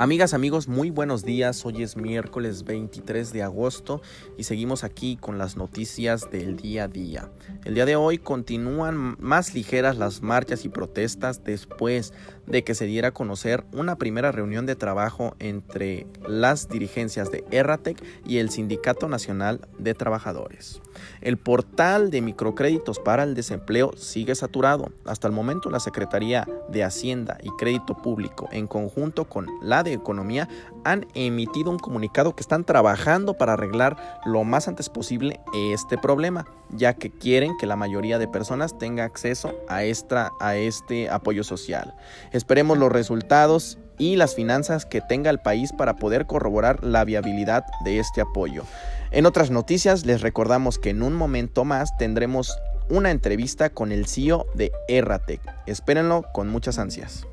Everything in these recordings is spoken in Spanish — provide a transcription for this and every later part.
Amigas, amigos, muy buenos días. Hoy es miércoles 23 de agosto y seguimos aquí con las noticias del día a día. El día de hoy continúan más ligeras las marchas y protestas después de que se diera a conocer una primera reunión de trabajo entre las dirigencias de Erratec y el Sindicato Nacional de Trabajadores. El portal de microcréditos para el desempleo sigue saturado. Hasta el momento la Secretaría de Hacienda y Crédito Público en conjunto con la de Economía han emitido un comunicado que están trabajando para arreglar lo más antes posible este problema, ya que quieren que la mayoría de personas tenga acceso a, esta, a este apoyo social. Esperemos los resultados y las finanzas que tenga el país para poder corroborar la viabilidad de este apoyo. En otras noticias les recordamos que en un momento más tendremos una entrevista con el CEO de Erratec. Espérenlo con muchas ansias.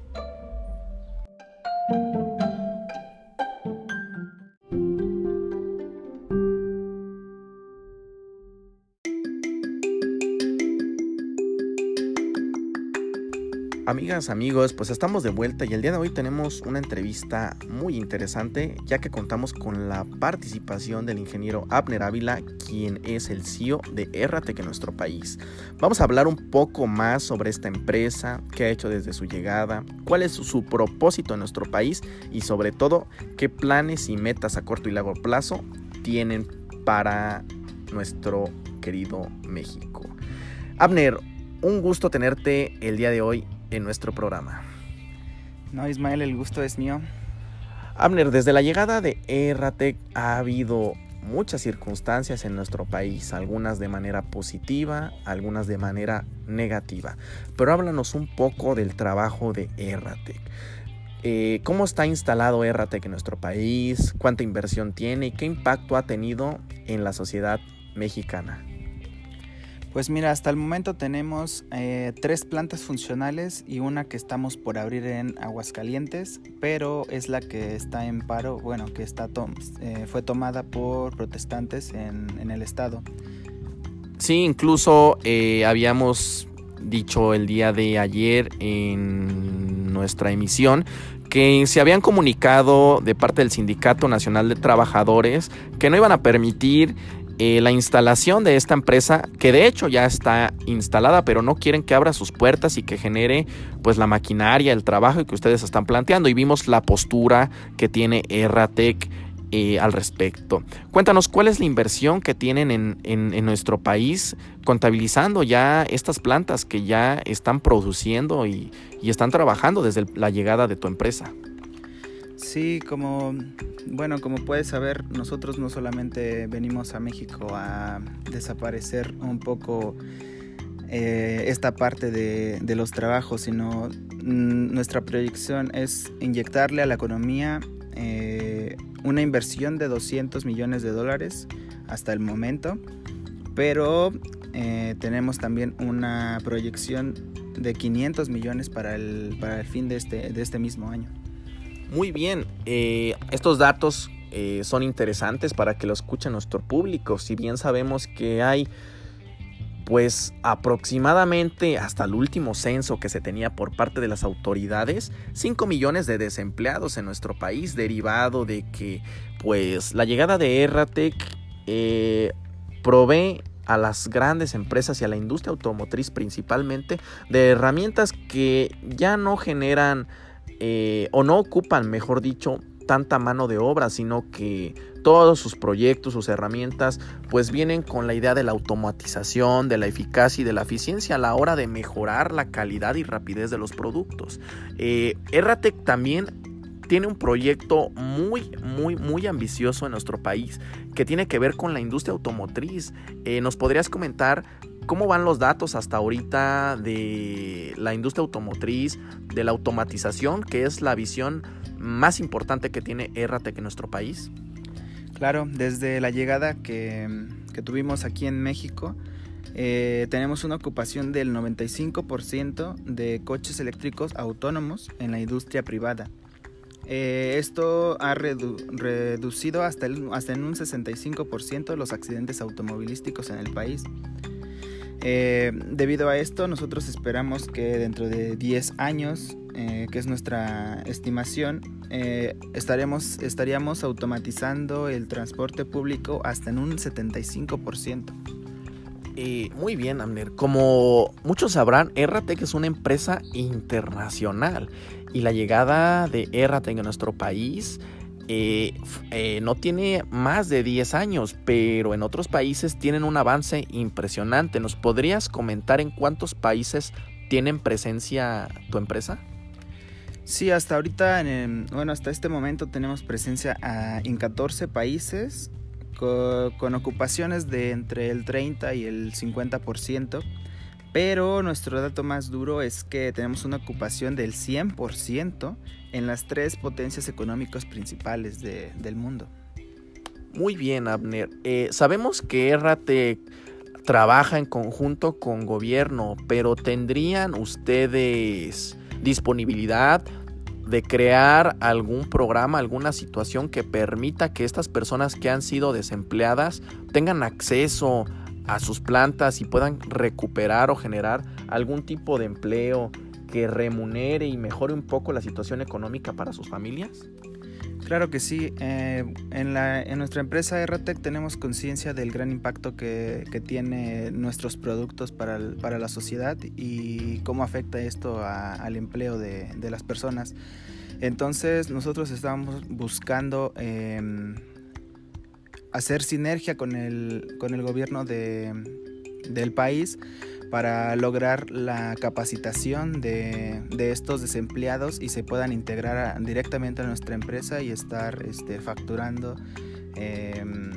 Amigas, amigos, pues estamos de vuelta y el día de hoy tenemos una entrevista muy interesante ya que contamos con la participación del ingeniero Abner Ávila, quien es el CEO de Erratec en nuestro país. Vamos a hablar un poco más sobre esta empresa, qué ha hecho desde su llegada, cuál es su propósito en nuestro país y sobre todo qué planes y metas a corto y largo plazo tienen para nuestro querido México. Abner, un gusto tenerte el día de hoy en nuestro programa. No, Ismael, el gusto es mío. Abner, desde la llegada de Erratec ha habido muchas circunstancias en nuestro país, algunas de manera positiva, algunas de manera negativa. Pero háblanos un poco del trabajo de Erratec. Eh, ¿Cómo está instalado Erratec en nuestro país? ¿Cuánta inversión tiene? ¿Y qué impacto ha tenido en la sociedad mexicana? Pues mira, hasta el momento tenemos eh, tres plantas funcionales y una que estamos por abrir en Aguascalientes, pero es la que está en paro, bueno, que está eh, fue tomada por protestantes en, el estado. Sí, incluso eh, habíamos dicho el día de ayer en nuestra emisión que se habían comunicado de parte del Sindicato Nacional de Trabajadores que no iban a permitir eh, la instalación de esta empresa, que de hecho ya está instalada, pero no quieren que abra sus puertas y que genere pues la maquinaria, el trabajo que ustedes están planteando. Y vimos la postura que tiene Erratec eh, al respecto. Cuéntanos cuál es la inversión que tienen en, en, nuestro país contabilizando ya estas plantas que ya están produciendo y, y están trabajando desde la llegada de tu empresa. Sí, como bueno, como puedes saber, nosotros no solamente venimos a México a desaparecer un poco eh, esta parte de, los trabajos, sino mm, nuestra proyección es inyectarle a la economía eh, una inversión de 200 millones de dólares hasta el momento, pero eh, tenemos también una proyección de 500 millones para el, para el fin de este, de este mismo año. Muy bien, eh, estos datos eh, son interesantes para que lo escuche nuestro público. Si bien sabemos que hay pues aproximadamente hasta el último censo que se tenía por parte de las autoridades, 5 millones de desempleados en nuestro país derivado de que pues la llegada de Erratec eh, provee a las grandes empresas y a la industria automotriz principalmente de herramientas que ya no generan eh, o no ocupan, mejor dicho, tanta mano de obra, sino que todos sus proyectos, sus herramientas, pues vienen con la idea de la automatización, de la eficacia y de la eficiencia a la hora de mejorar la calidad y rapidez de los productos. Eh, Erratec también tiene un proyecto muy, muy, muy ambicioso en nuestro país que tiene que ver con la industria automotriz. Eh, ¿Nos podrías comentar ¿Cómo van los datos hasta ahorita de la industria automotriz, de la automatización, que es la visión más importante que tiene Erratec en nuestro país? Claro, desde la llegada que, tuvimos aquí en México, eh, tenemos una ocupación del 95% de coches eléctricos autónomos en la industria privada. Eh, esto ha reducido hasta, hasta en un 65% los accidentes automovilísticos en el país. Eh, debido a esto, nosotros esperamos que dentro de 10 años eh, que es nuestra estimación, eh, estaremos, estaríamos automatizando el transporte público hasta en un 75%. muy bien, Amner. Como muchos sabrán, Erratec es una empresa internacional y la llegada de Erratec a nuestro país eh, eh, no tiene más de 10 años, pero en otros países tienen un avance impresionante. ¿Nos podrías comentar en cuántos países tienen presencia tu empresa? Sí, hasta ahorita, bueno, hasta este momento tenemos presencia en 14 países con, ocupaciones de entre el 30 y el 50%. Pero nuestro dato más duro es que tenemos una ocupación del 100% en las tres potencias económicas principales del mundo. Muy bien, Abner. Eh, sabemos que Errate trabaja en conjunto con gobierno, pero ¿tendrían ustedes disponibilidad de crear algún programa, alguna situación que permita que estas personas que han sido desempleadas tengan acceso a sus plantas y puedan recuperar o generar algún tipo de empleo que remunere y mejore un poco la situación económica para sus familias? Claro que sí. Eh, en, nuestra empresa RTEC tenemos conciencia del gran impacto que, que tiene nuestros productos para, la sociedad y cómo afecta esto al empleo de, de, las personas. Entonces nosotros estamos buscando em, hacer sinergia con el, con el gobierno de, del país para lograr la capacitación de, estos desempleados y se puedan integrar directamente a nuestra empresa y estar este, facturando em,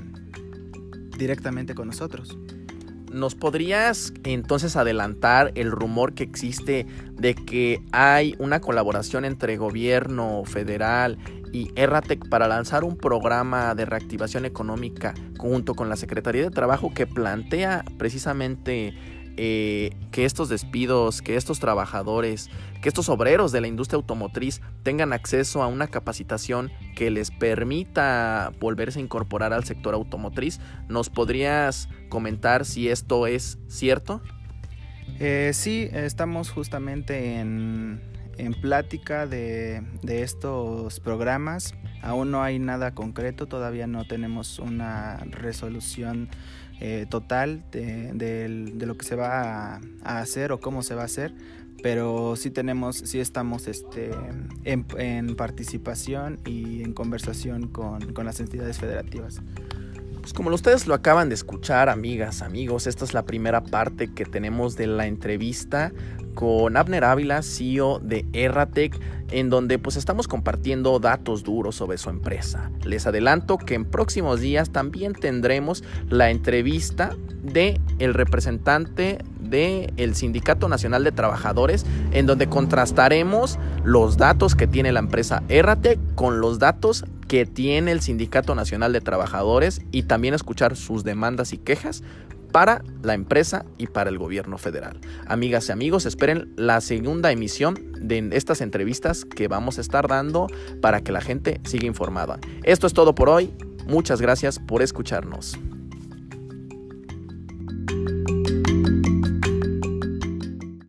directamente con nosotros. ¿Nos podrías entonces adelantar el rumor que existe de que hay una colaboración entre gobierno federal y Erratec para lanzar un programa de reactivación económica junto con la Secretaría de Trabajo que plantea precisamente eh, que estos despidos, que estos trabajadores, que estos obreros de la industria automotriz tengan acceso a una capacitación que les permita volverse a incorporar al sector automotriz. ¿Nos podrías comentar si esto es cierto? Eh, sí, estamos justamente en, plática de, estos programas. Aún no hay nada concreto, todavía no tenemos una resolución eh, total de, lo que se va a, hacer o cómo se va a hacer, pero sí tenemos, sí estamos este, en, participación y en conversación con, con las entidades federativas. Pues como ustedes lo acaban de escuchar, amigas, amigos, esta es la primera parte que tenemos de la entrevista con Abner Ávila, CEO de Erratec, en donde pues estamos compartiendo datos duros sobre su empresa. Les adelanto que en próximos días también tendremos la entrevista de el representante del el Sindicato Nacional de Trabajadores, en donde contrastaremos los datos que tiene la empresa Erratec con los datos que tiene el Sindicato Nacional de Trabajadores y también escuchar sus demandas y quejas para la empresa y para el gobierno federal. Amigas y amigos, esperen la segunda emisión de estas entrevistas que vamos a estar dando para que la gente siga informada. Esto es todo por hoy. Muchas gracias por escucharnos.